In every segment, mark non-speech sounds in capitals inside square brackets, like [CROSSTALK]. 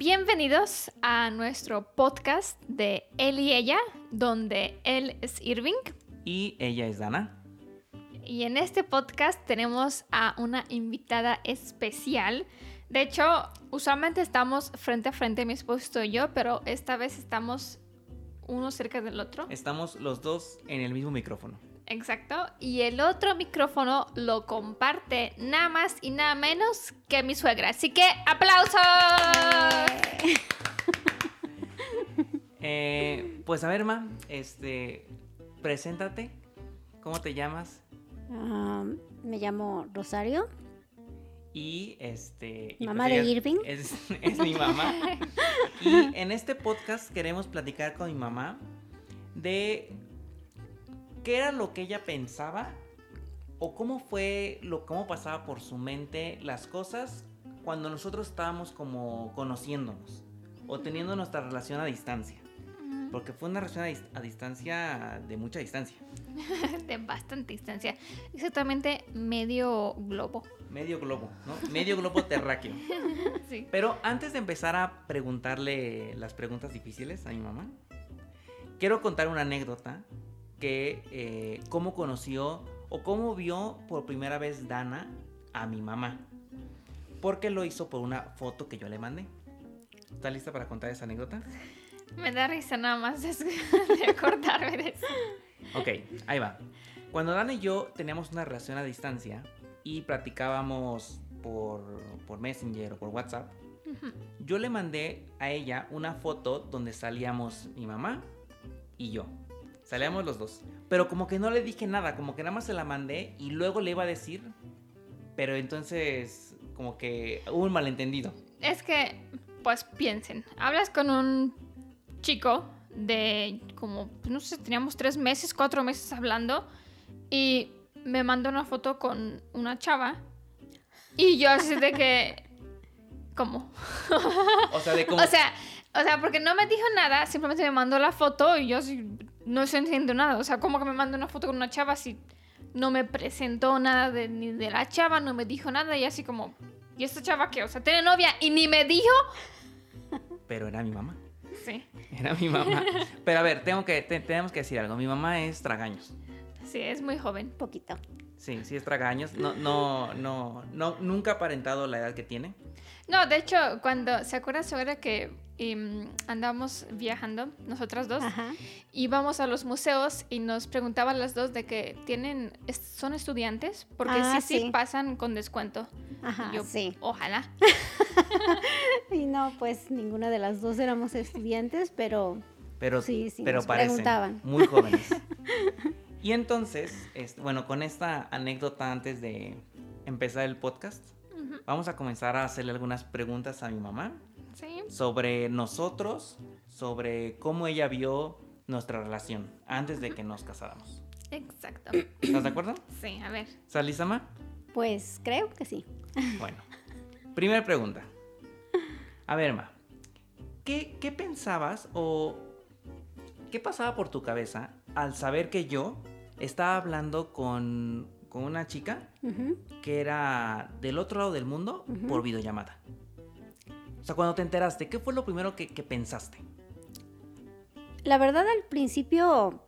bienvenidos a nuestro podcast de Él y ella, donde él es Irving Y ella es Dana. y en este podcast tenemos a una invitada especial. De hecho, usualmente estamos frente a frente, mi esposo y yo, pero esta vez estamos uno cerca del otro. Estamos los dos en el mismo micrófono. Exacto. Y el otro micrófono lo comparte nada más y nada menos que mi suegra. Así que, ¡aplausos! [LAUGHS] Eh, pues a ver, Ma, este, preséntate. ¿Cómo te llamas? Ah, me llamo Rosario. Y este. y Mamá pues de Irving. Es, [LAUGHS] es mi mamá. [LAUGHS] y en este podcast queremos platicar con mi mamá de qué era lo que ella pensaba o cómo fue, lo, cómo pasaba por su mente las cosas cuando nosotros estábamos como conociéndonos o teniendo nuestra relación a distancia. Porque fue una relación a, dis- a distancia de mucha distancia. [LAUGHS] De bastante distancia. Exactamente medio globo. Medio globo, ¿no? Medio globo terráqueo. [LAUGHS] Sí. Pero antes de empezar a preguntarle las preguntas difíciles a mi mamá, quiero contar una anécdota que eh, cómo conoció o cómo vio por primera vez Dana a mi mamá. Porque lo hizo por una foto que yo le mandé. ¿Está lista para contar esa anécdota? Me da risa nada más de [LAUGHS] de acordarme de eso. Ok, ahí va. Cuando Dana y yo teníamos una relación a distancia y platicábamos por, por Messenger o por WhatsApp, yo le mandé a ella una foto donde salíamos mi mamá y yo. Salíamos los dos. Pero como que no le dije nada, como que nada más se la mandé y luego le iba a decir. Pero entonces, como que hubo un malentendido. Es que, pues piensen, hablas con un chico de como, no sé, teníamos tres meses, cuatro meses hablando y me mandó una foto con una chava y yo así de que, [LAUGHS] ¿cómo? O sea, de [LAUGHS] como... O sea, o sea, porque no me dijo nada, simplemente me mandó la foto y yo así no estoy entendiendo nada. O sea, ¿cómo que me mandó una foto con una chava si no me presentó nada de, ni de la chava, no me dijo nada y así como, ¿y esta chava qué? O sea, tiene novia y ni me dijo. Pero era mi mamá. Sí, Era mi mamá. Pero a ver, tengo que, te- tenemos que decir algo. Mi mamá es tragaños. sí, es muy joven. Poquito. Sí, sí es tragaños. No, no, no, no, nunca ha aparentado la edad que tiene. No, de hecho, cuando, ¿se acuerda sobre que em, andamos viajando, nosotras dos? Ajá. íbamos a los museos y nos preguntaban las dos de que tienen son estudiantes porque Ah, sí, sí sí. pasan con descuento. Ajá, Y yo, sí. Ojalá. [LAUGHS] Y no, pues ninguna de las dos éramos estudiantes, pero Pero, Sí, sí, pero nos parecen preguntaban. muy jóvenes. [LAUGHS] y entonces, este, bueno, con esta anécdota antes de empezar el podcast, vamos a comenzar a hacerle algunas preguntas a mi mamá Sí. sobre nosotros, sobre cómo ella vio nuestra relación antes de que nos casáramos. Exacto. ¿Estás de acuerdo? Sí, a ver. ¿Estás lista, Ma? pues creo que sí. Bueno, primera pregunta. A ver, Ma, ¿qué, qué pensabas o qué pasaba por tu cabeza al saber que yo estaba hablando con, con una chica que era del otro lado del mundo por videollamada? O sea, cuando te enteraste, ¿qué fue lo primero que, que pensaste? La verdad al principio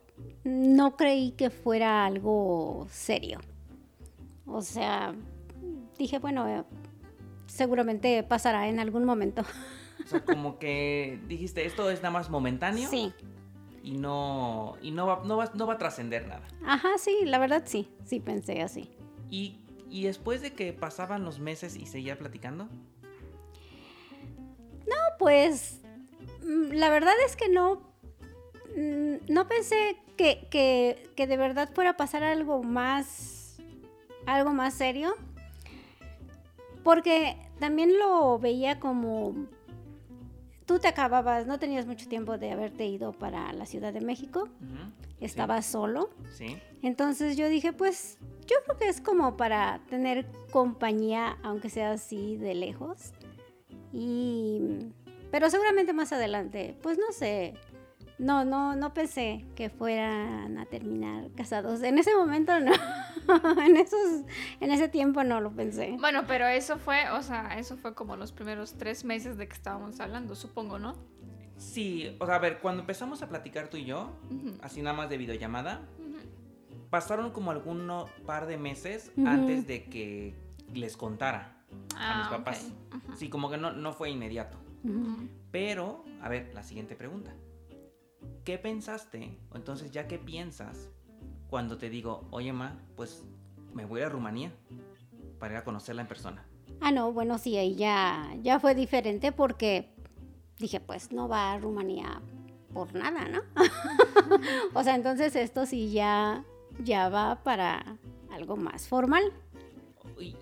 no creí que fuera algo serio. O sea, dije, bueno, eh, seguramente pasará en algún momento. O sea, como que dijiste, esto es nada más momentáneo Sí. y no, y no va, no va, no va a trascender nada. Ajá, sí, la verdad sí, sí pensé así. Y, y después de que pasaban los meses y seguía platicando, Pues mm, la verdad es que no, mm, no pensé que, que- que de verdad fuera a pasar algo más, algo más serio, porque también lo veía como tú te acababas, no tenías mucho tiempo de haberte ido para la Ciudad de México, Ujú, estabas solo, sí, entonces yo dije, pues yo creo que es como para tener compañía, aunque sea así de lejos. Y pero seguramente más adelante, pues no sé. No, no, no pensé que fueran a terminar casados. En ese momento no. [LAUGHS] en, esos, en ese tiempo no lo pensé. Bueno, pero eso fue, o sea, eso fue como los primeros tres meses de que estábamos hablando, supongo, ¿no? Sí, o sea, a ver, cuando empezamos a platicar tú y yo, así nada más de videollamada, ujú. pasaron como algunos par de meses antes de que les contara a mis Ah, papás. Sí, como que no, no fue inmediato. Pero, a ver, la siguiente pregunta. ¿Qué pensaste? O entonces, ¿ya qué piensas cuando te digo, oye, ma, pues me voy a Rumanía para ir a conocerla en persona? Ah, no, bueno, sí, ahí ya, ya fue diferente porque dije, pues no va a Rumanía por nada, ¿no? [LAUGHS] o sea, entonces esto sí ya, ya va para algo más formal.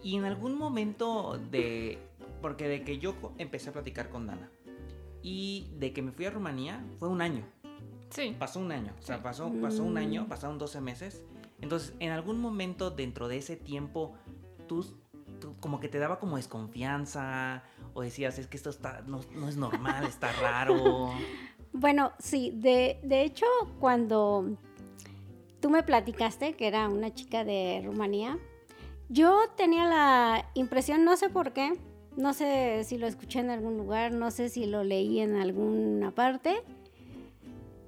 Y, en algún momento de... Porque de que yo empecé a platicar con Dana y de que me fui a Rumanía fue un año. Sí. Pasó un año. O sea, pasó, pasó un Mm. año, pasaron 12 meses. Entonces, en algún momento dentro de ese tiempo, tú, tú como que te daba como desconfianza o decías, es que esto está, no, no es normal, está [LAUGHS] raro. Bueno, sí, de, de hecho, cuando tú me platicaste que era una chica de Rumanía, yo tenía la impresión, no sé por qué, no sé si lo escuché en algún lugar, no sé si lo leí en alguna parte,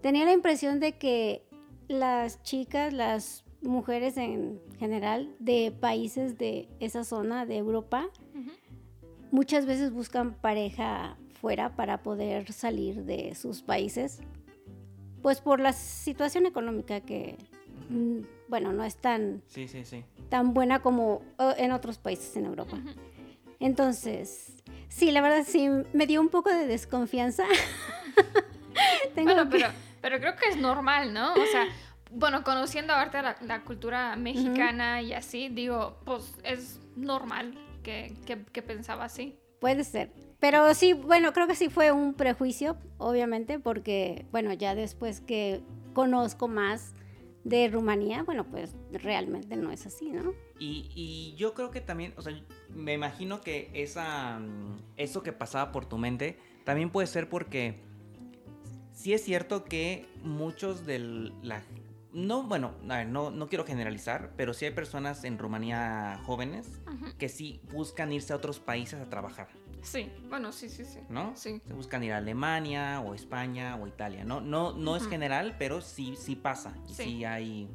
tenía la impresión de que las chicas, las mujeres en general de países de esa zona de Europa, muchas veces buscan pareja fuera para poder salir de sus países, pues por la situación económica que, mm, bueno, no es tan, Sí, sí, sí. tan buena como en otros países en Europa. Entonces, sí, la verdad sí, me dio un poco de desconfianza. [LAUGHS] Tengo Bueno, que- pero, pero creo que es normal, ¿no? O sea, bueno, conociendo ahorita la, la cultura mexicana y así, digo, pues es normal que, que, que pensaba así. Puede ser. Pero sí, bueno, creo que sí fue un prejuicio, obviamente, porque, bueno, ya después que conozco más de Rumanía, bueno, pues realmente no es así, ¿no? Y, y yo creo que también, o sea, me imagino que esa, mm, eso que pasaba por tu mente también puede ser porque sí es cierto que muchos de la... No, bueno, a ver, no, no quiero generalizar, pero sí hay personas en Rumanía jóvenes que sí buscan irse a otros países a trabajar, Sí, bueno, sí, sí, sí. ¿no? Sí. Se buscan ir a Alemania o España o Italia, ¿no? No, no es general, pero sí, sí pasa. Y Sí. sí hay...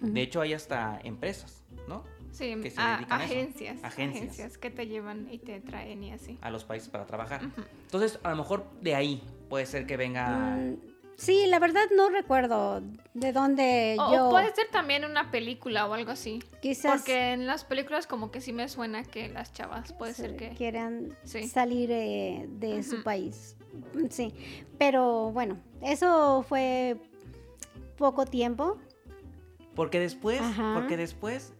De hecho, hay hasta empresas, ¿no? Sí, que se a- dedican a eso. agencias, Agencias. que te llevan y te traen y así. a los países para trabajar. Entonces, a lo mejor de ahí puede ser que venga. Mm, sí, la verdad no recuerdo de dónde O, yo o puede ser también una película o algo así. quizás Porque en las películas como que sí me suena que las chavas puede se ser que... quieran Sí. salir eh, de su país. Mm, Sí, pero bueno, eso fue poco tiempo. Porque después, Ajá. porque después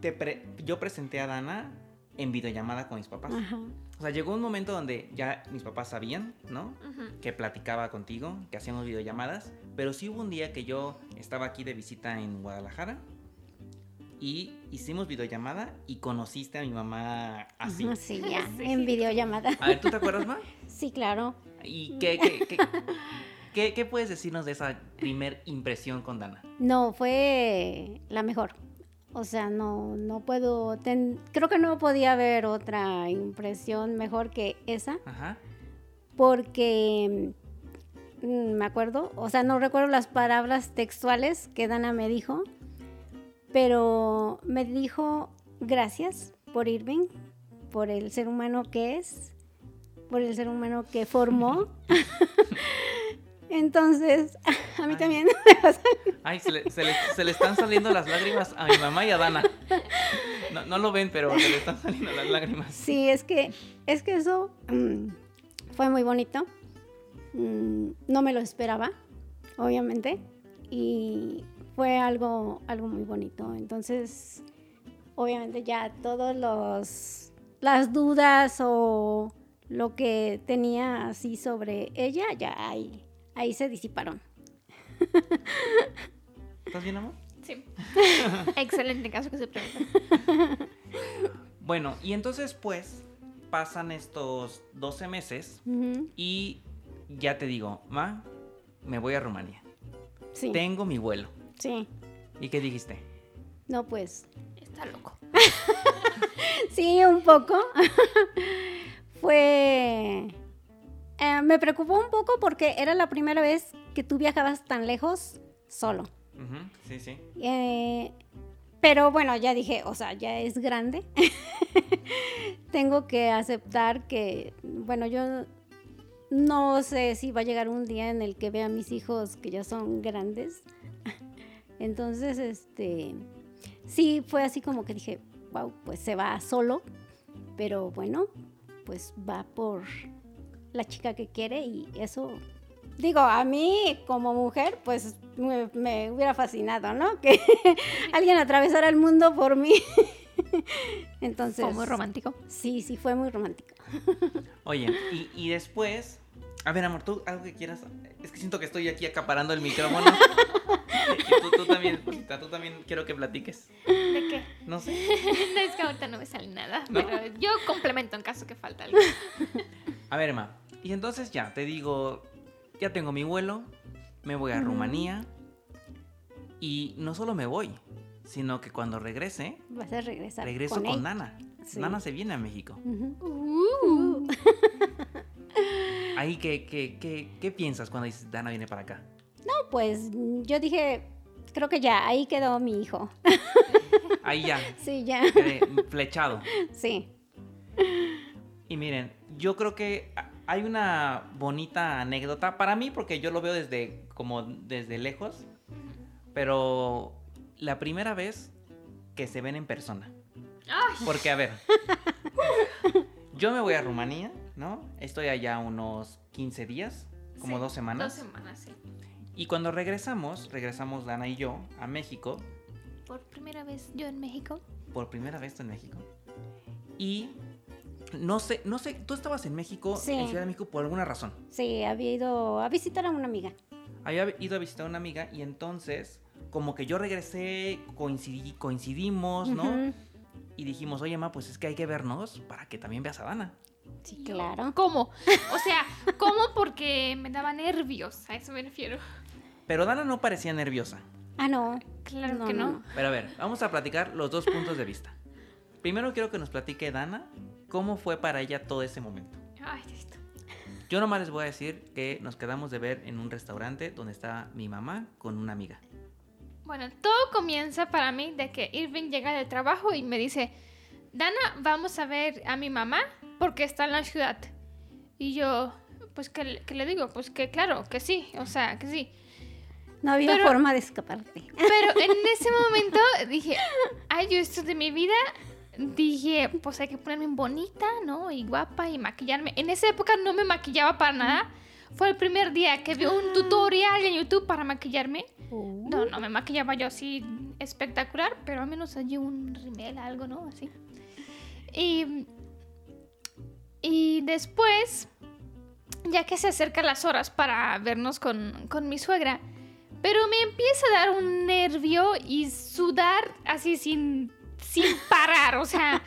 te pre- yo presenté a Dana en videollamada con mis papás. Ajá. O sea, llegó un momento donde ya mis papás sabían, ¿no? Que platicaba contigo, que hacíamos videollamadas. Pero sí hubo un día que yo estaba aquí de visita en Guadalajara. Y hicimos videollamada y conociste a mi mamá así. [LAUGHS] Sí, ya, Sí. en videollamada. A ver, ¿tú te acuerdas, Ma? Sí, claro. ¿Y qué, qué, qué, qué- qué puedes decirnos de esa primer impresión con Dana? No, fue la mejor. O sea, no, no puedo, ten- creo que no podía haber otra impresión mejor que esa, Ajá. porque mm, me acuerdo, o sea, no recuerdo las palabras textuales que Dana me dijo, pero me dijo gracias por Irving, por el ser humano que es, por el ser humano que formó. [LAUGHS] Entonces, [LAUGHS] a mí Ay. también [LAUGHS] Ay, se le, se le- se le están saliendo las lágrimas a mi mamá y a Dana. No, no lo ven, pero se le están saliendo las lágrimas. Sí, es que, es que eso mm, fue muy bonito. Mm, no me lo esperaba, obviamente. Y fue algo, algo muy bonito. Entonces, obviamente ya todos los las dudas o lo que tenía así sobre ella, ya ahí, ahí se disiparon. ¿Estás bien, amor? Sí. [LAUGHS] Excelente caso que se pregunta. Bueno, y entonces pues pasan estos 12 meses y ya te digo, ma, me voy a Rumanía. Sí, Tengo mi vuelo. sí. ¿Y qué dijiste? No, pues Está loco. [LAUGHS] sí, un poco. [LAUGHS] Fue... eh, me preocupó un poco porque era la primera vez que tú viajabas tan lejos solo. Sí, sí. Eh, pero bueno, ya dije, o sea, ya es grande. [LAUGHS] Tengo que aceptar que, bueno, yo no sé si va a llegar un día en el que vea a mis hijos que ya son grandes. [LAUGHS] Entonces, este, sí, fue así como que dije, wow, pues se va solo, pero bueno, pues va por la chica que quiere y eso, digo, a mí como mujer, pues me, me hubiera fascinado, ¿no? Que [LAUGHS] alguien atravesara el mundo por mí. [LAUGHS] Entonces, Fue muy romántico. sí, sí, fue muy romántico. [LAUGHS] Oye, y, y después. A ver, amor, tú algo que quieras. Es que siento que estoy aquí acaparando el micrófono. Y tú, tú también, Rosita, tú también quiero que platiques. ¿De qué? No sé. No, es que ahorita no me sale nada. ¿No? Pero yo complemento en caso que falta algo. A ver, Emma. Y entonces ya, te digo. Ya tengo mi vuelo. Me voy a. Rumanía. Y no solo me voy, sino que cuando regrese, Vas a regresar. regreso con. Nana. Sí. Nana se viene a México. Uh. [LAUGHS] Ahí, ¿qué, qué, qué, qué piensas cuando dices Dana viene para acá? No, pues yo dije, creo que ya, ahí quedó mi hijo. Ahí ya, [LAUGHS] sí, ya. flechado. Sí. Y miren, yo creo que hay una bonita anécdota para mí porque yo lo veo desde como desde lejos, pero la primera vez que se ven en persona. Ay, Porque a ver, [LAUGHS] yo me voy a Rumanía, ¿no? Estoy allá unos 15 días, como sí, dos semanas. Dos semanas, sí. Y cuando regresamos, regresamos Dana y yo a México, Por primera vez yo en México. por primera vez en México. Y no sé, no sé, tú estabas en México, Sí. en Ciudad de México por alguna razón. Sí, había ido a visitar a una amiga. había ido a visitar a una amiga y entonces como que yo regresé, coincidí, coincidimos, ¿no? Y dijimos, oye, ma, pues es que hay que vernos para que también veas a Dana. Sí, claro. ¿Cómo? O sea, ¿cómo? Porque me daba nervios. A eso me refiero. Pero Dana no parecía nerviosa. Ah, no. Claro que no. Pero a ver, vamos a platicar los dos puntos de vista. Primero quiero que nos platique Dana cómo fue para ella todo ese momento. Ay, Diosito. Yo nomás les voy a decir que nos quedamos de ver en un restaurante donde estaba mi mamá con una amiga. Bueno, todo comienza para mí de que Irving llega del trabajo y me dice, Dana, vamos a ver a mi mamá porque está en la ciudad. Y yo, pues, ¿qué, le- qué le digo? Pues que claro, que sí, o sea, que sí. No había Pero- forma de escaparte. Pero en [LAUGHS] ese momento dije, ay, yo esto de mi vida, dije, pues hay que ponerme bonita, ¿no? Y guapa y maquillarme. En esa época no me maquillaba para nada. Fue el primer día que vi un tutorial en YouTube para maquillarme. Uh, No, no me maquillaba yo así espectacular, pero al menos allí un rimel, algo, ¿no? Así. Y, y después, ya que se acercan las horas para vernos con, con mi suegra, pero me empieza a dar un nervio y sudar así sin, sin parar, o sea...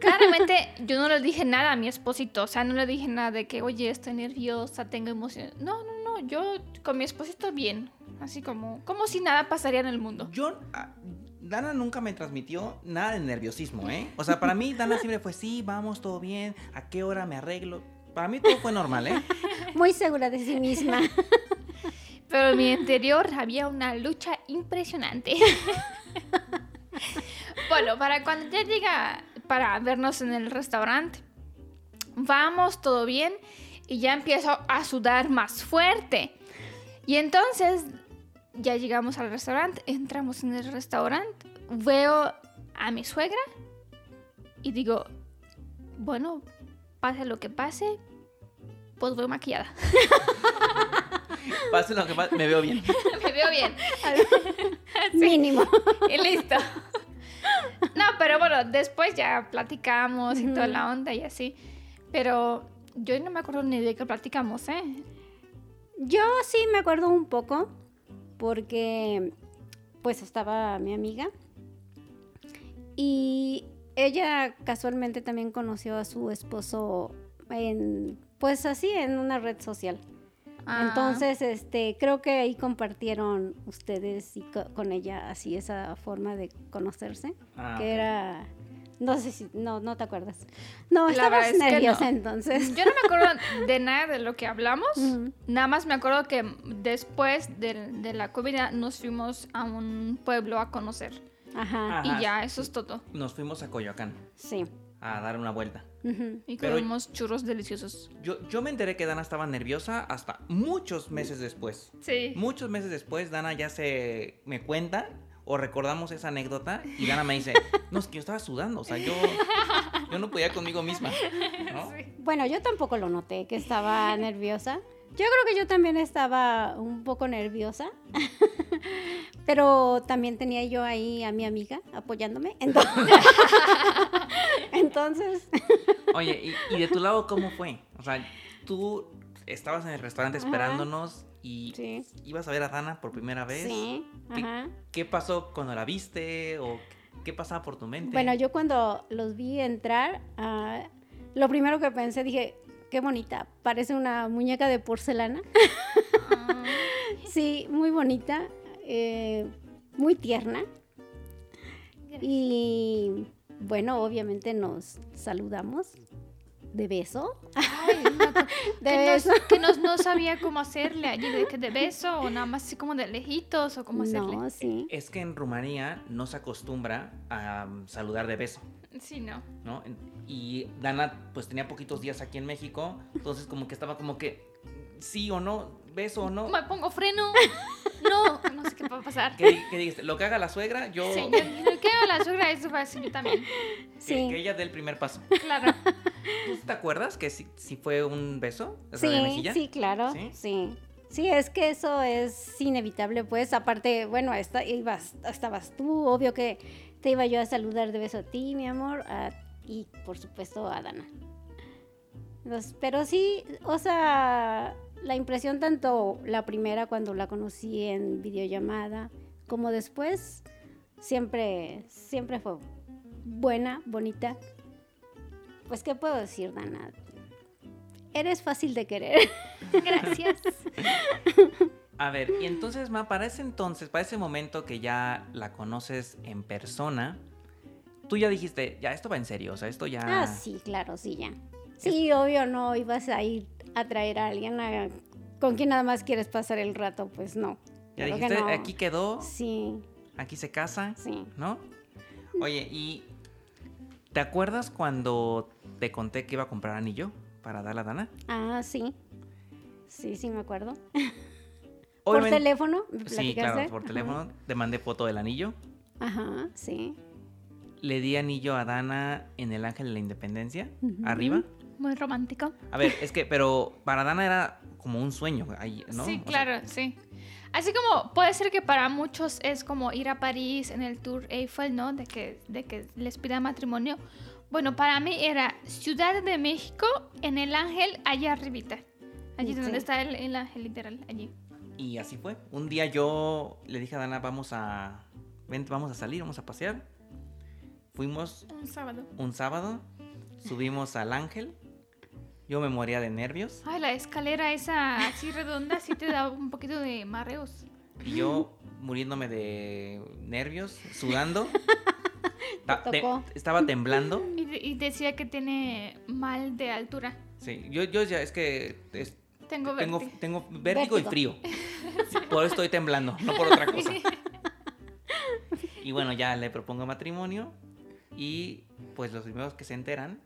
Claramente yo no le dije nada a mi esposito, o sea, no le dije nada de que, oye, estoy nerviosa, tengo emoción. No, no, no, yo con mi esposito bien, así como, como si nada pasaría en el mundo. Yo, ah, Dana nunca me transmitió nada de nerviosismo, ¿eh? O sea, para mí Dana siempre fue, sí, vamos, todo bien, ¿a qué hora me arreglo? Para mí todo fue normal, ¿eh? muy segura de sí misma. Pero en mi interior había una lucha impresionante. [LAUGHS] bueno, para cuando ya llega para vernos en el restaurante, vamos, todo bien, y ya empiezo a sudar más fuerte. Y entonces ya llegamos al restaurante, entramos en el restaurante, veo a mi suegra y digo, bueno, pase lo que pase, pues voy maquillada. [LAUGHS] Pase lo que pase, me veo bien. [LAUGHS] Me veo bien. [LAUGHS] Mínimo. Y listo. No, pero bueno, después ya platicamos y toda la onda y así. Pero yo no me acuerdo ni de qué platicamos, ¿eh? Yo sí me acuerdo un poco porque pues estaba mi amiga y ella casualmente también conoció a su esposo en pues así en una red social. Ah. Entonces, este, creo que ahí compartieron ustedes y co- con ella así esa forma de conocerse, Ah, que era, no sé si, no, no te acuerdas. No, estabas es nerviosa no. entonces. Yo no me acuerdo [LAUGHS] de nada de lo que hablamos. Nada más me acuerdo que después de, de la comida nos fuimos a un pueblo a conocer. Ajá, Ajá. Y ya, eso es todo. Nos fuimos a Coyoacán sí. A dar una vuelta. Y Pero- comimos churros deliciosos. Yo, yo me enteré que Dana estaba nerviosa hasta muchos meses después. Sí. Muchos meses después, Dana ya se me cuenta o recordamos esa anécdota y Dana me dice, [LAUGHS] no, es que yo estaba sudando, o sea, yo, yo no podía conmigo misma. ¿no? Bueno, yo tampoco lo noté que estaba nerviosa. Yo creo que yo también estaba un poco nerviosa, [LAUGHS] pero también tenía yo ahí a mi amiga apoyándome. Entonces, [LAUGHS] entonces Oye, ¿y, y de tu lado cómo fue? O sea, tú estabas en el restaurante Ajá. esperándonos y sí, ibas a ver a Dana por primera vez. sí, ¿Qué, ajá. qué pasó cuando la viste o qué pasaba por tu mente? Bueno, yo cuando los vi entrar, ah, lo primero que pensé, dije, qué bonita, parece una muñeca de porcelana. Ah, [LAUGHS] Sí, muy bonita, eh, muy tierna. Y bueno, obviamente nos saludamos de beso. ay, no, que, [LAUGHS] De que beso. nos- que nos- no sabía cómo hacerle allí, de, que de beso o nada más así como de lejitos o cómo hacerle. No, sí. Es que en Rumanía no se acostumbra a um, saludar de beso. Sí, no. Y Dana pues tenía poquitos días aquí en México, entonces como que estaba como que sí o no, beso o no. Me pongo freno. [LAUGHS] No, no sé qué va a pasar. ¿Qué, qué dijiste? Lo que haga la suegra, yo... Sí, yo, yo que haga la suegra, eso va a decir yo también. que, Sí. que ella dé el primer paso. Claro. [LAUGHS] ¿Tú te acuerdas que sí, sí fue un beso? Sea, de Sí, sí, claro. ¿Sí? ¿Sí? sí. es que eso es inevitable, pues. Aparte, bueno, esta- ibas, estabas tú, obvio que te iba yo a saludar de beso a ti, mi amor, a- y por supuesto a Dana. Los- pero sí, o sea, la impresión tanto la primera cuando la conocí en videollamada, como después, siempre, siempre fue buena, bonita. Pues, ¿qué puedo decir, Dana? Eres fácil de querer. [LAUGHS] Gracias. A ver, y entonces, Ma, para ese entonces, para ese momento que ya la conoces en persona, tú ya dijiste, ya, esto va en serio, o sea, esto ya... Ah, sí, claro, sí, ya. Sí, obvio, no ibas a ir a traer a alguien a- con quien nada más quieres pasar el rato, pues no. Ya que dijiste, no. aquí quedó, Sí, aquí se casa, sí. ¿no? Oye, ¿y te acuerdas cuando te conté que iba a comprar anillo para darle a Dana? Ah, sí. Sí, sí, me acuerdo. [LAUGHS] Por teléfono, ¿me Sí, claro, por teléfono. Te mandé foto del anillo. Ajá, sí. Le di anillo a Dana en el Ángel de la Independencia, arriba. Muy romántico. A ver, es que, pero para Dana era como un sueño, ¿no? Sí, O sea, claro, sí. Así como puede ser que para muchos es como ir a París en el Tour Eiffel, ¿no? De que, de que les pida matrimonio. Bueno, para mí era Ciudad de México en el Ángel, allá arribita. Allí Sí. donde está el, el ángel, literal, allí. Y así fue. Un día yo le dije a Dana, vamos a, vente, vamos a salir, vamos a pasear. Fuimos Un sábado. un sábado, subimos al Ángel. Yo me moría de nervios. Ay, la escalera esa así redonda sí te da un poquito de mareos. Y yo muriéndome de nervios, sudando. [LAUGHS] Te- estaba temblando. Y, de- y decía que tiene mal de altura. Sí, yo, yo ya es que es- Tengo tengo, vértigo. tengo vértigo y frío. [LAUGHS] Por eso estoy temblando, no por otra cosa. Y bueno, ya le propongo matrimonio y pues los primeros que se enteran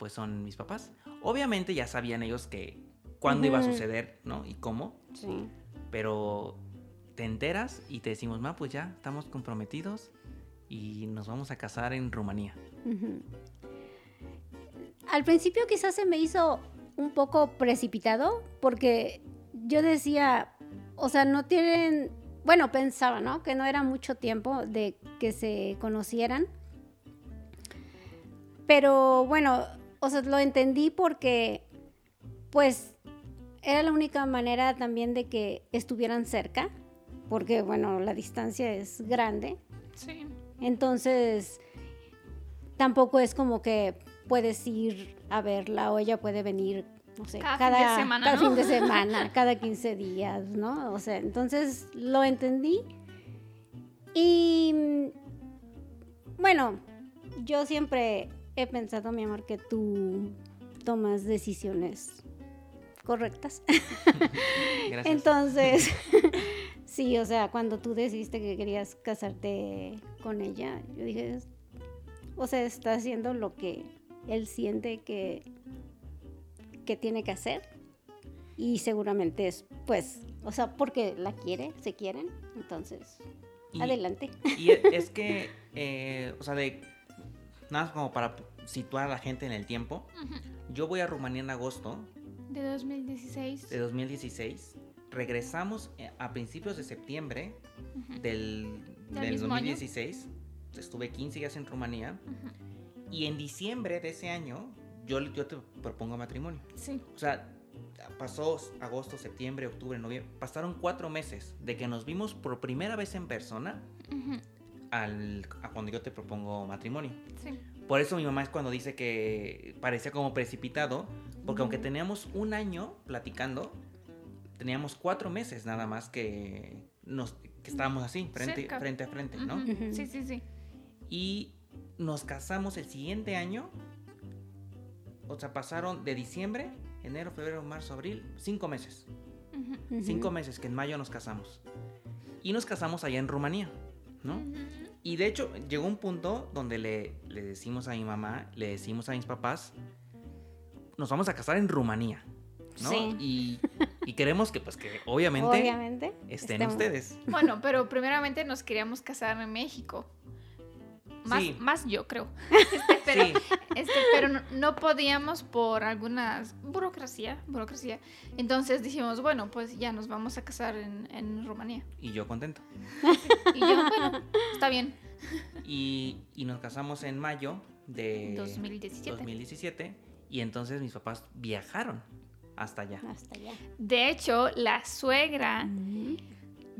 pues son mis papás. Obviamente ya sabían ellos que cuándo iba a suceder, ¿no? Y cómo, Sí. pero te enteras y te decimos, ma, pues ya estamos comprometidos y nos vamos a casar en Rumanía. Al principio quizás se me hizo un poco precipitado porque yo decía, o sea, no tienen, bueno, pensaba, ¿no? Que no era mucho tiempo de que se conocieran. Pero bueno, o sea, lo entendí porque pues era la única manera también de que estuvieran cerca, porque bueno, la distancia es grande. Sí. Entonces, tampoco es como que puedes ir a verla o ella puede venir no sé, Cada cada, fin de semana, cada ¿no? fin de [LAUGHS] semana, cada 15 días, ¿no? O sea, entonces lo entendí. Y mm, bueno, yo siempre he pensado, mi amor, que tú tomas decisiones correctas. [LAUGHS] Gracias. Entonces, [LAUGHS] sí, o sea, cuando tú decidiste que querías casarte con ella, yo dije, o sea, está haciendo lo que él siente que, que tiene que hacer. Y seguramente es, pues, o sea, porque la quiere, se quieren. Entonces, Y- adelante. Y [LAUGHS] es que, eh, o sea, de nada más como para situar a la gente en el tiempo, yo voy a Rumanía en agosto De 2016. de 2016. Regresamos eh, a principios de septiembre del, ¿Del del mismo año? 2016. Estuve 15 días en Rumanía. Y en diciembre de ese año, yo, yo te propongo matrimonio. Sí. O sea, pasó agosto, septiembre, octubre, noviembre. Pasaron cuatro meses de que nos vimos por primera vez en persona al, a cuando yo te propongo matrimonio. Sí. Por eso mi mamá es cuando dice que parecía como precipitado, porque aunque teníamos un año platicando, teníamos cuatro meses nada más que nos que estábamos así, frente, Cerca. frente a frente, ¿no? Sí, sí, sí. Y nos casamos el siguiente año. O sea, pasaron de diciembre, enero, febrero, marzo, abril, cinco meses. Cinco meses que en mayo nos casamos. Y nos casamos allá en Rumanía, ¿no? Y de hecho, llegó un punto donde le, le decimos a mi mamá, le decimos a mis papás, nos vamos a casar en Rumanía, ¿no? Sí. Y, y queremos que, pues, que obviamente, Obviamente. estén estemos- ustedes. Bueno, pero primeramente nos queríamos casar en México. Más, Sí. más yo creo. [LAUGHS] Este, pero Sí, este, pero no, no podíamos por algunas burocracia, burocracia. Entonces dijimos, bueno, pues ya nos vamos a casar en, en Rumanía. y yo contento. Y yo, bueno, está bien. Y, y nos casamos en mayo de 2017. 2017, y entonces mis papás viajaron hasta allá. Hasta allá. De hecho, la suegra, Ujú.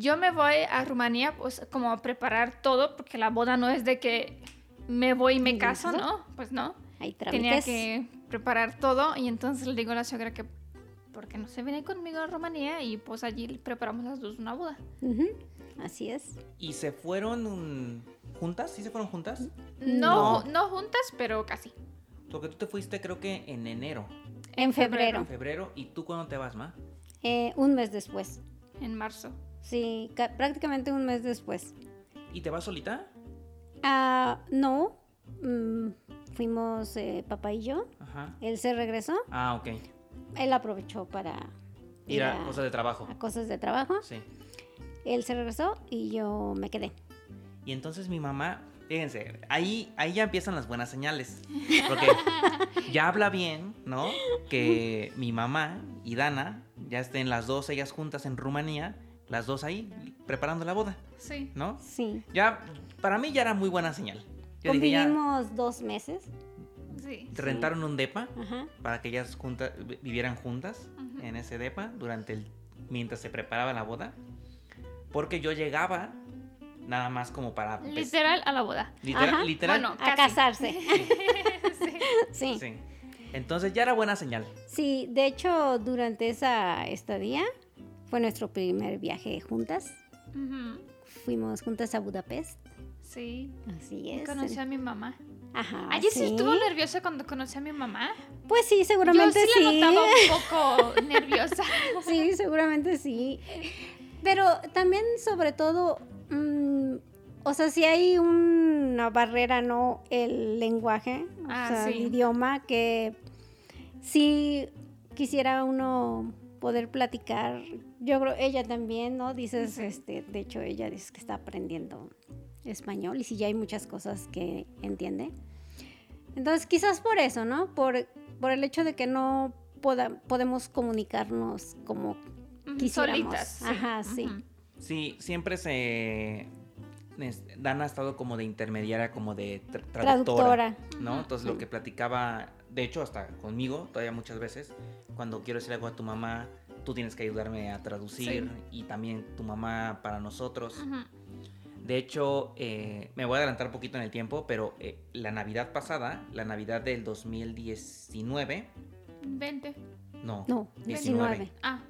Yo me voy a Rumanía pues como a preparar todo, porque la boda no es de que me voy y me caso. ¿no? Pues no. Hay Tenía que preparar todo y entonces le digo a la suegra que porque no se viene conmigo a Rumanía y pues allí preparamos las dos una boda. Así es. ¿Y se fueron juntas? ¿Sí se fueron juntas? No, No. no juntas, pero casi. Porque tú te fuiste creo que en enero, En febrero. en febrero, ¿y tú cuándo te vas, Ma? Eh, un mes después. En marzo. Sí, ca- prácticamente un mes después. ¿Y te vas solita? Ah, no. mm, fuimos eh, papá y yo. Ajá. Él se regresó. Ah, ok. Él aprovechó para Ir a cosas de trabajo. a cosas de trabajo. Sí. Él se regresó y yo me quedé. Y entonces mi mamá, fíjense, ahí, ahí ya empiezan las buenas señales. Porque [LAUGHS] ya habla bien, ¿no? Que mi mamá y Dana ya estén las dos, ellas juntas en Rumanía, las dos ahí preparando la boda, Sí. ¿no? Sí. Ya, para mí ya era muy buena señal. Yo dije, ya Convivimos dos meses. Sí. rentaron un depa Ajá. para que ellas juntas, vivieran juntas en ese depa durante el, mientras se preparaba la boda. Porque yo llegaba nada más como para... Literal a la boda. literal, literal. Bueno, A casarse. sí. [LAUGHS] Sí. Sí. Entonces ya era buena señal. Sí, de hecho, durante esa estadía fue nuestro primer viaje juntas. Fuimos juntas a Budapest. Sí. Así es. Conocí a mi mamá. Ajá. Ayer sí sí. estuvo nerviosa cuando conocí a mi mamá. Pues sí, Yo seguramente sí sí. la notaba un [LAUGHS] poco nerviosa. Sí, seguramente sí. Pero también, sobre todo, mm, o sea, si hay una barrera, ¿no? El lenguaje, o Ah, sea, sí. el idioma, que si quisiera uno poder platicar, yo creo, ella también, ¿no? Dices, este, de hecho, ella dice que está aprendiendo español y si ya hay muchas cosas que entiende. Entonces, quizás por eso, ¿no? Por, por el hecho de que no poda- podemos comunicarnos como quisiéramos. Solitas. sí. Ajá, sí. Sí, siempre se... Dana ha estado como de intermediaria, como de tra- traductora, Traductora. ¿no? Entonces lo que platicaba, de hecho hasta conmigo, todavía muchas veces, cuando quiero decir algo a tu mamá, tú tienes que ayudarme a traducir y también tu mamá para nosotros. De hecho, eh, me voy a adelantar un poquito en el tiempo, pero eh, la Navidad pasada, la Navidad del 2019, 20. No, No, 19. 19. Ah,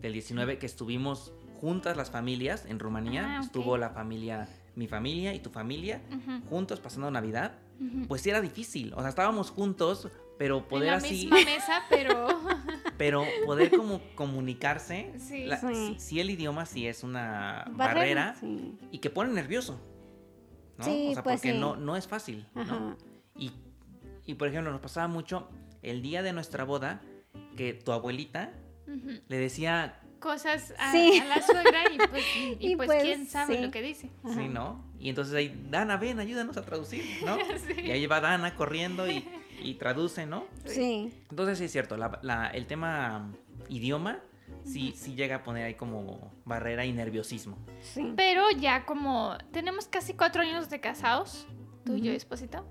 Del 19 que estuvimos juntas las familias en Rumanía. Ah. Estuvo la familia, mi familia y tu familia, ujú, juntos pasando Navidad. Pues sí era difícil. O sea, estábamos juntos, pero en poder la así, misma mesa, pero [LAUGHS] pero poder como comunicarse. Sí. la- Sí. sí, sí el idioma sí es una Barrera, barrera, sí. y que pone nervioso. ¿no? Sí, o sea, pues porque sí. no, no es fácil. ¿no? Y, y, por ejemplo, nos pasaba mucho el día de nuestra boda que tu abuelita le decía, cosas a, Sí. a la suegra y pues, [LAUGHS] y, Y pues, pues, quién sabe sí. lo que dice. Ajá. sí, ¿no? Y entonces ahí, Dana, ven, ayúdanos a traducir, ¿no? [LAUGHS] Sí. Y ahí va Dana corriendo y, y traduce, ¿no? Sí. Entonces sí es cierto, la- la- el tema idioma sí, sí llega a poner ahí como barrera y nerviosismo. Sí. Pero ya como tenemos casi cuatro años de casados, tú y yo, esposito.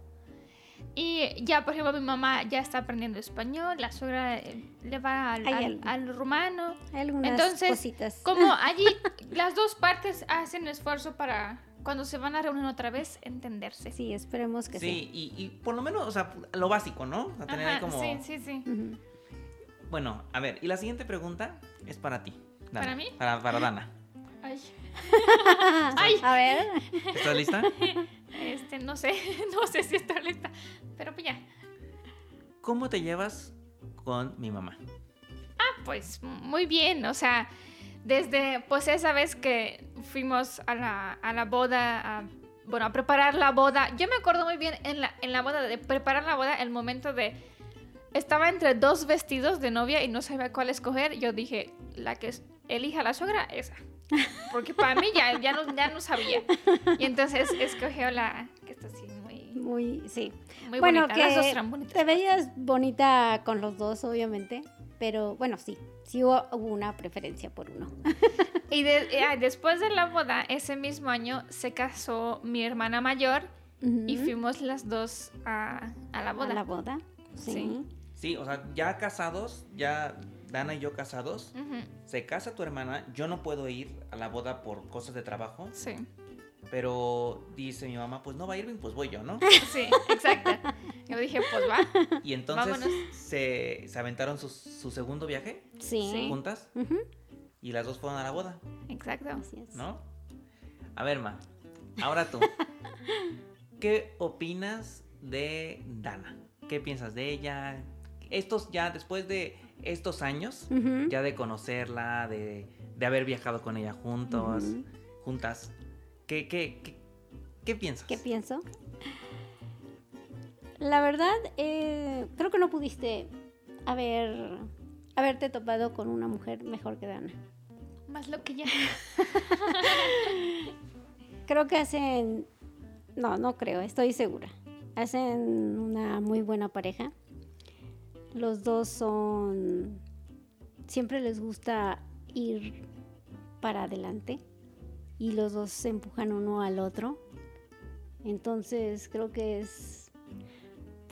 Y ya, por ejemplo, mi mamá ya está aprendiendo español, la suegra eh, le va al, Hay al- al rumano. Hay algunas Entonces, cositas. Como [LAUGHS] allí las dos partes hacen esfuerzo para cuando se van a reunir otra vez entenderse. Sí, esperemos que sí. Sí, y, y por lo menos, o sea, lo básico, ¿no? O sea, tener ahí como... sí, sí, sí. Bueno, a ver, y la siguiente pregunta es para ti. Dana. ¿Para mí? Para, para Dana. Ay. [LAUGHS] Ay. A ver. ¿Estás lista? Este, no sé, [LAUGHS] no sé si está lista, pero pues ya. ¿Cómo te llevas con mi mamá? Ah, pues muy bien, o sea, desde pues esa vez que fuimos a la, a la boda, a, bueno, a preparar la boda, yo me acuerdo muy bien en la, en la boda, de preparar la boda, el momento de, estaba entre dos vestidos de novia y no sabía cuál escoger, yo dije, la que elija la suegra, esa. Porque para mí ya, ya, no, ya no sabía. Y entonces escogió la que está así muy, Muy, sí. muy bueno, bonita. Las dos que eran bonitas. te veías bonita con los dos, obviamente. Pero bueno, sí. Sí hubo, hubo una preferencia por uno. [LAUGHS] Y de- eh, después de la boda, ese mismo año, se casó mi hermana mayor y fuimos las dos a, a la A boda. la boda. Sí. Sí. Sí, o sea, ya casados, ya Dana y yo casados, se casa tu hermana, yo no puedo ir a la boda por cosas de trabajo, Sí, pero dice mi mamá, pues no va Irving, pues voy yo, ¿no? sí, exacto. Yo dije, pues va. Y entonces se, se aventaron su, su segundo viaje Sí. Juntas y las dos fueron a la boda, Exacto. Así es. ¿no? A ver, Ma, ahora tú. [LAUGHS] ¿Qué opinas de Dana? ¿Qué piensas de ella? Estos ya, después de estos años, ya de conocerla, de, de haber viajado con ella juntos, juntas, ¿qué, qué, qué, qué piensas? ¿Qué pienso? La verdad, eh, creo que no pudiste haber, haberte topado con una mujer mejor que Dana. Más lo que ya. [LAUGHS] Creo que hacen, no, no creo, estoy segura. Hacen una muy buena pareja. Los dos son, siempre les gusta ir para adelante y los dos se empujan uno al otro. Entonces creo que es,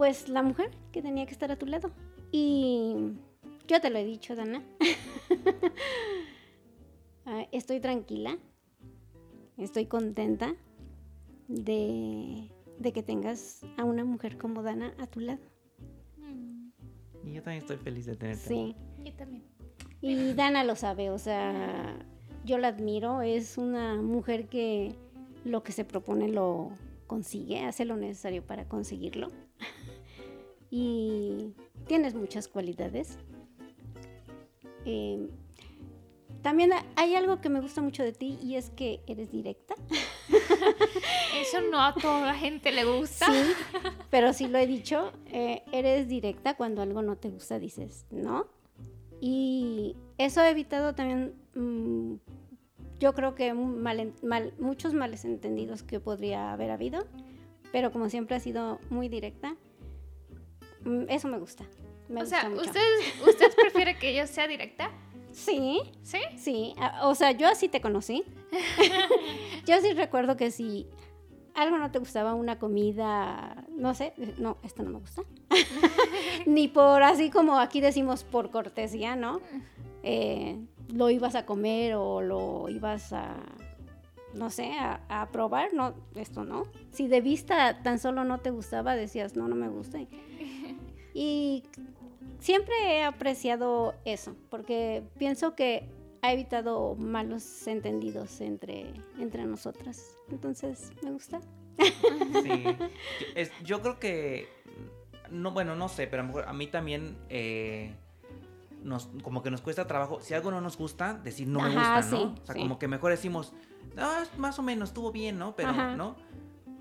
pues, la mujer que tenía que estar a tu lado. Y yo te lo he dicho, Dana. [LAUGHS] Ah, estoy tranquila estoy contenta de, de que tengas a una mujer como Dana a tu lado. Mm, Y yo también estoy feliz de tenerte. Sí. Yo también. Y Dana lo sabe, o sea, yo la admiro, es una mujer que lo que se propone lo consigue, hace lo necesario para conseguirlo. Y tienes muchas cualidades. Eh, también hay algo que me gusta mucho de ti y es que eres directa. [LAUGHS] Eso no a toda la gente le gusta. Sí, pero sí lo he dicho, eh, eres directa cuando algo no te gusta, dices no. Y eso ha evitado también, mm, yo creo que mal- muchos males entendidos que podría haber habido, pero como siempre ha sido muy directa, eso me gusta. Me o gusta sea, mucho. ¿ustedes, ¿ustedes prefieren que yo sea directa? Sí, ¿Sí? Sí, a- o sea, yo así te conocí. [LAUGHS] yo sí recuerdo que si algo no te gustaba, una comida, no sé, no, esto no me gusta. [LAUGHS] Ni por así como aquí decimos por cortesía, ¿no? Eh, lo ibas a comer o lo ibas a, no sé, a, a probar, no, esto no. Si de vista tan solo no te gustaba, decías, no, no me gusta. Y siempre he apreciado eso, porque pienso que ha evitado malos entendidos entre, entre nosotras. Entonces, me gusta. Sí. [LAUGHS] Es- yo creo que. No, bueno, no sé, pero a, mejor a mí también. eh, nos, como que nos cuesta trabajo. Si algo no nos gusta, decir no me gusta, ¿no? sí, o sea, sí. como que mejor decimos. Ah, más o menos, estuvo bien, ¿no? Pero, Ajá. ¿no?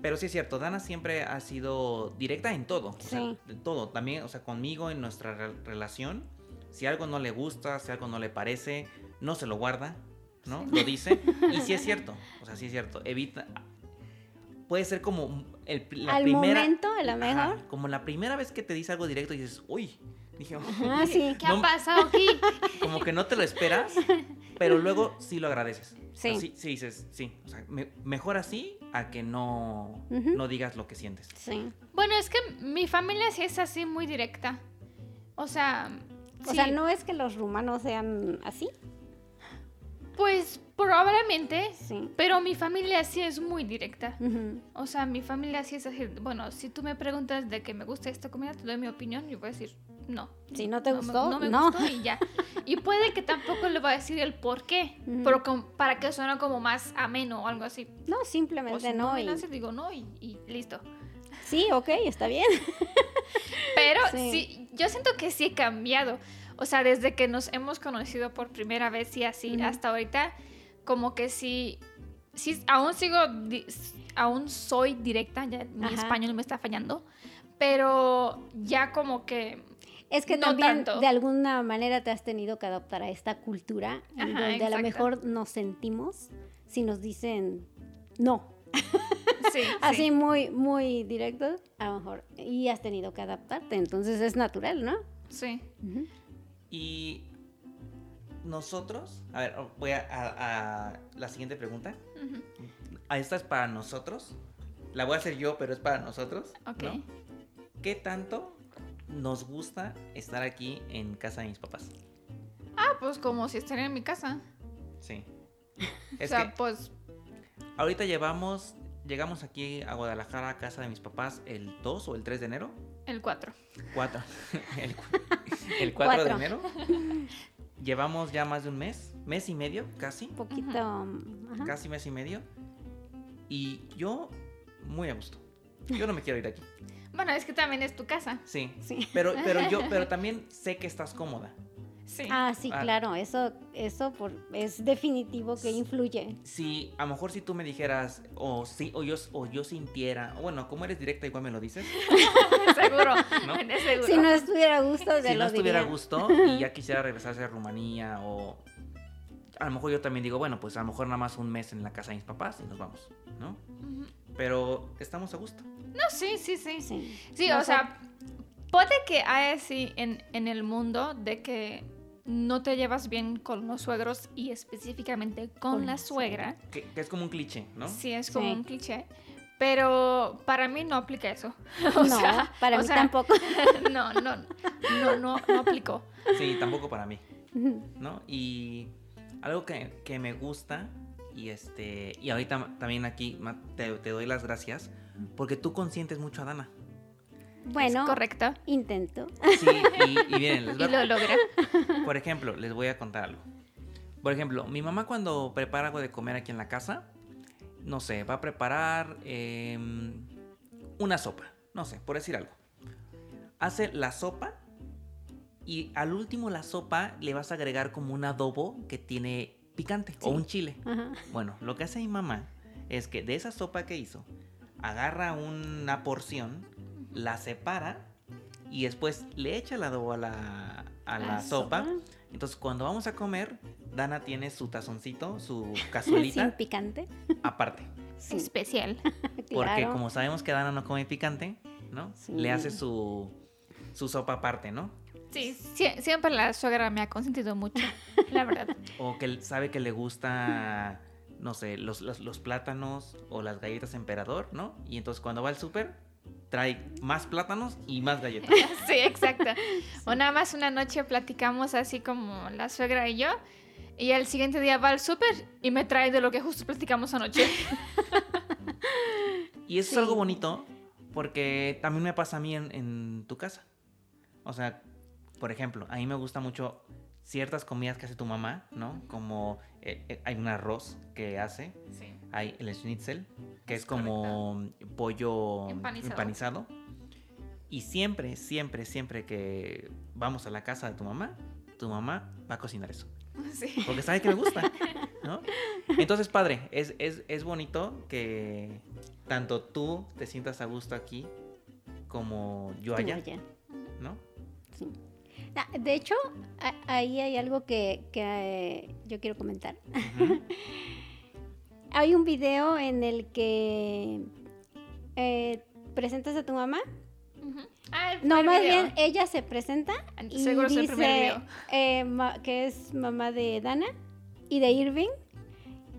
Pero sí es cierto, Dana siempre ha sido directa en todo. O sea, Sí. todo. También, o sea, conmigo en nuestra re- relación. Si algo no le gusta, si algo no le parece, no se lo guarda, ¿no? Lo dice. Y sí es [LAUGHS] cierto. O sea, sí es cierto. Evita. Puede ser como el, la Al primera. momento, a lo Ajá, mejor. como la primira vez que te dice algo directo y dices, uy. Dije, Ah, sí. ¿Qué No- ha pasado aquí? [LAUGHS] como que no te lo esperas, pero luego sí lo agradeces. Sí. sí, sí dices, sí. O sea, me- mejor así a que no, no digas lo que sientes. Sí. Bueno, es que mi familia sí es así muy directa. O sea, O sí, sea, no es que los rumanos sean así. pues probablemente, Sí. pero mi familia sí es muy directa. O sea, mi familia sí es así. Bueno, si tú me preguntas de que me gusta esta comida, te doy mi opinión, yo voy a decir no. Si no te me- gustó, no me no. gustó y ya. Y puede que tampoco le va a decir el por qué, pero com- para que suene como más ameno o algo así. No, O simplemente si no. y- nace, digo no y, y listo. Sí, ok, está bien. [LAUGHS] Pero Sí. sí. yo siento que sí he cambiado. O sea, desde que nos hemos conocido por primera vez y así hasta ahorita, como que sí, sí, aún sigo, aún soy directa, ya mi Ajá. español me está fallando, pero ya como que, Es que No también tanto. de alguna manera te has tenido que adaptar a esta cultura en donde a lo mejor nos sentimos si nos dicen no. sí, [LAUGHS] Así sí. muy, muy directo, a lo mejor. Y has tenido que adaptarte, entonces es natural, ¿no? sí. Y nosotros, a ver, voy a, a- a la siguiente pregunta. Ah, Esta es para nosotros. La voy a hacer yo, pero es para nosotros. Ok. ¿no? ¿Qué tanto nos gusta estar aquí en casa de mis papás? Ah, pues como si estaría en mi casa. Sí. [LAUGHS] O sea, que pues, ahorita llevamos, llegamos aquí a Guadalajara a casa de mis papás el 2 o el 3 de enero. el 4. 4. [LAUGHS] el, [LAUGHS] el 4 de enero. Llevamos ya más de un mes, mes y medio, casi. Un poquito. ajá. Casi mes y medio. Y yo, muy a gusto. Yo no me quiero ir de aquí. Bueno, es que también es tu casa. Sí. Sí. Pero, pero yo, [LAUGHS] pero también sé que estás cómoda. Sí. Ah, sí, Ah. claro, eso, eso por, es definitivo que influye. Si, a lo mejor si tú me dijeras, o sí, o yo, o yo sintiera, o bueno, como eres directa, igual me lo dices. [LAUGHS] seguro. [LAUGHS] ¿No? Es seguro. Si no estuviera a gusto, te si no estuviera a gusto y ya quisiera regresarse a Rumanía, o a lo mejor yo también digo, bueno, pues a lo mejor nada más un mes en la casa de mis papás y nos vamos, ¿no? Ujú. Pero estamos a gusto. No, sí, sí, sí. Sí, Sí, No o sea, puede que haya así en, en el mundo de que no te llevas bien con los suegros y específicamente con, Con la suegra. Que, que es como un cliché, ¿no? Sí, es como Sí. un cliché. Pero para mí no aplica eso. [LAUGHS] no, sea, para o mí sea, tampoco. [LAUGHS] No, no, no, no, no aplicó. Sí, tampoco para mí. ¿no? Y algo que, que me gusta, y este, y ahorita también aquí te, te doy las gracias, porque tú consientes mucho a Dana. Bueno, Es correcto. intento. Sí, y, y miren, les [LAUGHS] Y voy lo a- logra. [LAUGHS] por ejemplo, les voy a contar algo. Por ejemplo, mi mamá cuando prepara algo de comer aquí en la casa, no sé, va a preparar em, una sopa, no sé, por decir algo. Hace la sopa y al último la sopa le vas a agregar como un adobo que tiene picante o un chile. Ajá. Bueno, lo que hace mi mamá es que de esa sopa que hizo, agarra una porción, la separa y después le echa el adobo a la, a la, sopa. sopa. Entonces, cuando vamos a comer, Dana tiene su tazoncito, su [LAUGHS] Sin cazuelita picante. aparte. Sí, Especial. [LAUGHS] Porque claro. como sabemos que Dana no come picante, ¿no? Sí. Le hace su, su sopa aparte, ¿no? Sí, sie- siempre la suegra me ha consentido mucho, [LAUGHS] la verdad. O que sabe que le gusta, no sé, los, los, los plátanos o las galletas emperador, ¿no? Y entonces cuando va al súper, trae más plátanos y más galletas. [LAUGHS] Sí, exacto. O nada más una noche platicamos así como la suegra y yo. Y al siguiente día va al súper y me trae de lo que justo platicamos anoche. [LAUGHS] Y eso Sí. es algo bonito porque también me pasa a mí en, en tu casa. O sea, por ejemplo, a mí me gusta mucho ciertas comidas que hace tu mamá, ¿no? Como eh, eh, hay un arroz que hace, Sí. hay el schnitzel, que es, Es como pollo Empanizado. empanizado. Y siempre, siempre, siempre que vamos a la casa de tu mamá, tu mamá va a cocinar eso. [LAUGHS] Sí. Porque sabe que me gusta, ¿no? Entonces, padre, es, es, es bonito que tanto tú te sientas a gusto aquí como yo allá, allá. ¿no? Sí. Ah, De hecho, ahí hay algo que, que, eh, yo quiero comentar. Hay un video en el que eh, presentas a tu mamá. Ah, No, más video. bien ella se presenta y Seguro es el dice primer video. eh, que es mamá de Dana y de Irving.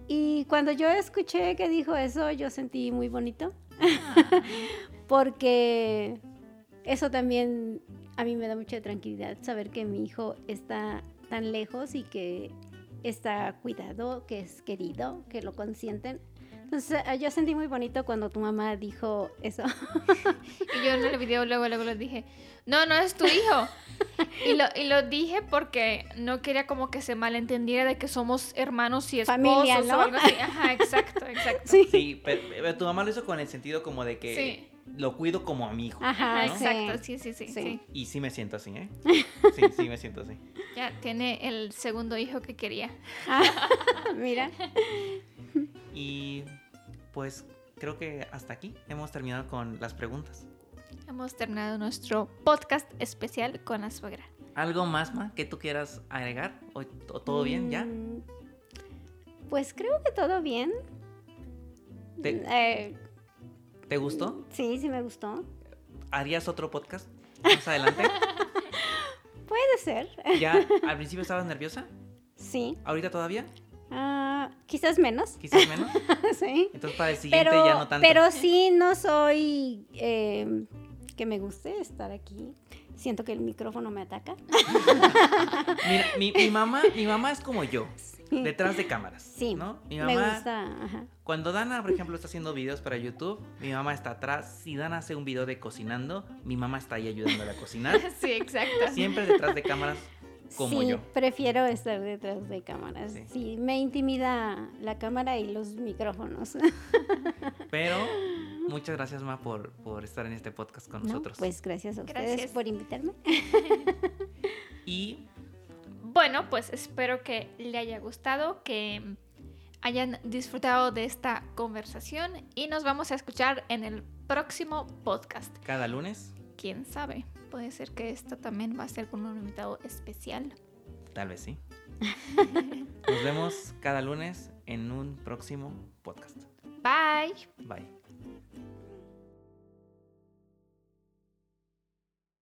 Y cuando yo escuché que dijo eso, yo sentí muy bonito. Ah. [LAUGHS] porque eso también a mí me da mucha tranquilidad saber que mi hijo está tan lejos y que está cuidado, que es querido, que lo consienten. Entonces eh, yo sentí muy bonito cuando tu mamá dijo eso. [LAUGHS] Y yo en el video luego, luego le dije, no, no es tu hijo. Y lo, y lo dije porque no quería como que se malentendiera de que somos hermanos y esposos Familia, ¿no? o algo así. Ajá, exacto, exacto. [LAUGHS] Sí. Sí, pero, pero tu mamá lo hizo con el sentido como de que Sí. Lo cuido como a mi hijo. Ajá, sí. exacto, sí, sí, sí, Sí. sí. Y sí me siento así, ¿eh? [LAUGHS] Sí, sí me siento así. Ya tiene el segundo hijo que quería. Ah, [LAUGHS] mira. Y pues creo que hasta aquí hemos terminado con las preguntas. Hemos terminado nuestro podcast especial con la suegra. ¿Algo más, Ma, que tú quieras agregar? ¿O, o todo bien ya? Mm, Pues creo que todo bien. ¿Te, Eh, te gustó? sí, sí me gustó. ¿Harías otro podcast más adelante? [LAUGHS] Puede ser. ¿Ya al principio estabas nerviosa? Sí. ¿Ahorita todavía? Ah, quizás menos. ¿Quizás menos? [LAUGHS] sí. Entonces para el siguiente Pero, ya no tanto. pero sí no soy eh, que me guste estar aquí. Siento que el micrófono me ataca. [LAUGHS] Mira, mi, mi mamá, mi mamá es como yo, [LAUGHS] detrás de cámaras. Sí, ¿no? Mi me mamá, gusta. ajá. Cuando Dana, por ejemplo, está haciendo videos para YouTube, mi mamá está atrás. Si Dana hace un video de cocinando, mi mamá está ahí ayudándole a cocinar. [LAUGHS] Sí, exacto. Siempre detrás de cámaras, como sí, yo. prefiero estar detrás de cámaras. Sí. Sí. me intimida la cámara y los micrófonos. [LAUGHS] Pero muchas gracias, Ma, por, por estar en este podcast con ¿No? nosotros. Pues gracias a ustedes Gracias. por invitarme. Y Bueno, pues espero que le haya gustado, que hayan disfrutado de esta conversación y nos vamos a escuchar en el próximo podcast. cada lunes, ¿Quién sabe? Puede ser que esto también va a ser con un invitado especial. tal vez sí. [LAUGHS] Nos vemos cada lunes en un próximo podcast. Bye. Bye.